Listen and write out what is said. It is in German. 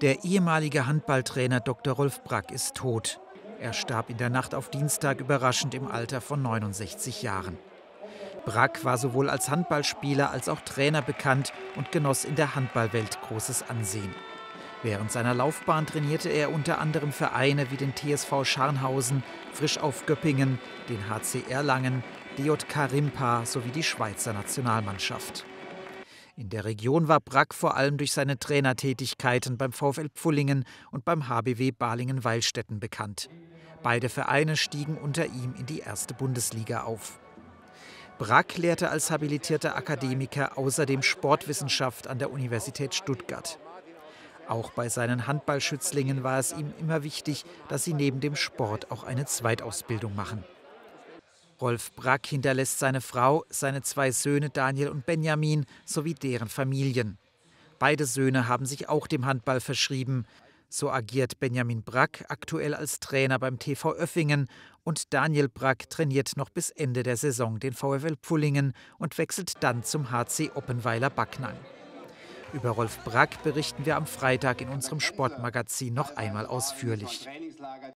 Der ehemalige Handballtrainer Dr. Rolf Brack ist tot. Er starb in der Nacht auf Dienstag überraschend im Alter von 69 Jahren. Brack war sowohl als Handballspieler als auch Trainer bekannt und genoss in der Handballwelt großes Ansehen. Während seiner Laufbahn trainierte er unter anderem Vereine wie den TSV Scharnhausen, Frisch auf Göppingen, den HC Erlangen, DJK Rimpa sowie die Schweizer Nationalmannschaft. In der Region war Brack vor allem durch seine Trainertätigkeiten beim VfL Pfullingen und beim HBW Balingen-Weilstätten bekannt. Beide Vereine stiegen unter ihm in die erste Bundesliga auf. Brack lehrte als habilitierter Akademiker außerdem Sportwissenschaft an der Universität Stuttgart. Auch bei seinen Handballschützlingen war es ihm immer wichtig, dass sie neben dem Sport auch eine Zweitausbildung machen. Rolf Brack hinterlässt seine Frau, seine zwei Söhne Daniel und Benjamin sowie deren Familien. Beide Söhne haben sich auch dem Handball verschrieben. So agiert Benjamin Brack aktuell als Trainer beim TV Öffingen und Daniel Brack trainiert noch bis Ende der Saison den VfL Pfullingen und wechselt dann zum HC Oppenweiler Backnang. Über Rolf Brack berichten wir am Freitag in unserem Sportmagazin noch einmal ausführlich.